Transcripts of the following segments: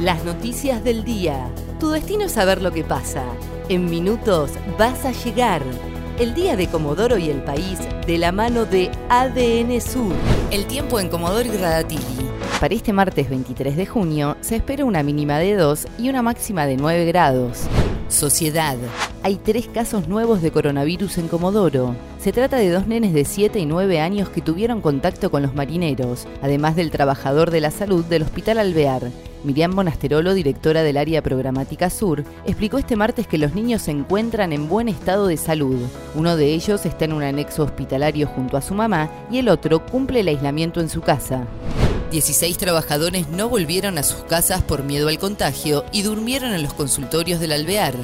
Las noticias del día. Tu destino es saber lo que pasa. En minutos vas a llegar. El día de Comodoro y el país de la mano de ADN Sur. El tiempo en Comodoro y Radatili. Para este martes 23 de junio se espera una mínima de 2 y una máxima de 9 grados. Sociedad. Hay tres casos nuevos de coronavirus en Comodoro. Se trata de dos nenes de 7 y 9 años que tuvieron contacto con los marineros, además del trabajador de la salud del Hospital Alvear. Miriam Monasterolo, directora del área programática Sur, explicó este martes que los niños se encuentran en buen estado de salud. Uno de ellos está en un anexo hospitalario junto a su mamá y el otro cumple el aislamiento en su casa. 16 trabajadores no volvieron a sus casas por miedo al contagio y durmieron en los consultorios del alvear.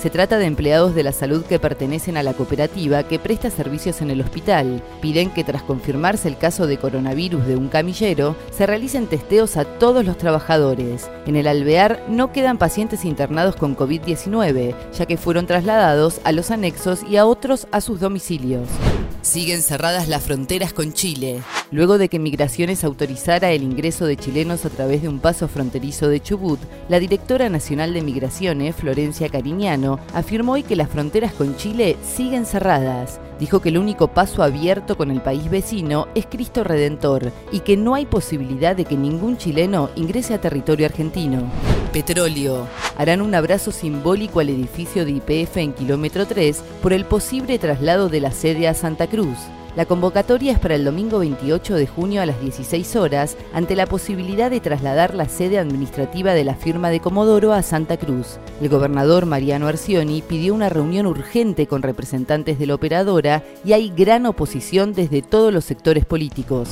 Se trata de empleados de la salud que pertenecen a la cooperativa que presta servicios en el hospital. Piden que tras confirmarse el caso de coronavirus de un camillero, se realicen testeos a todos los trabajadores. En el alvear no quedan pacientes internados con COVID-19, ya que fueron trasladados a los anexos y a otros a sus domicilios. Siguen cerradas las fronteras con Chile. Luego de que Migraciones autorizara el ingreso de chilenos a través de un paso fronterizo de Chubut, la directora nacional de Migraciones, Florencia Cariñano, afirmó hoy que las fronteras con Chile siguen cerradas. Dijo que el único paso abierto con el país vecino es Cristo Redentor y que no hay posibilidad de que ningún chileno ingrese a territorio argentino. Petróleo. Harán un abrazo simbólico al edificio de IPF en kilómetro 3 por el posible traslado de la sede a Santa Cruz. La convocatoria es para el domingo 28 de junio a las 16 horas, ante la posibilidad de trasladar la sede administrativa de la firma de Comodoro a Santa Cruz. El gobernador Mariano Arcioni pidió una reunión urgente con representantes de la operadora y hay gran oposición desde todos los sectores políticos.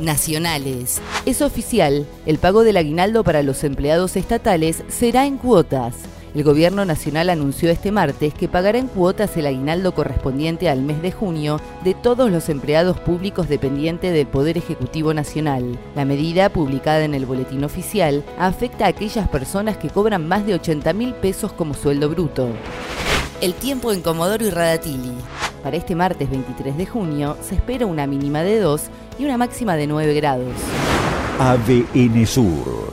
Nacionales. Es oficial, el pago del aguinaldo para los empleados estatales será en cuotas. El Gobierno Nacional anunció este martes que pagará en cuotas el aguinaldo correspondiente al mes de junio de todos los empleados públicos dependientes del Poder Ejecutivo Nacional. La medida, publicada en el Boletín Oficial, afecta a aquellas personas que cobran más de 80 mil pesos como sueldo bruto. El tiempo en Comodoro y Radatili. Para este martes 23 de junio se espera una mínima de 2 y una máxima de 9 grados. ADN Sur,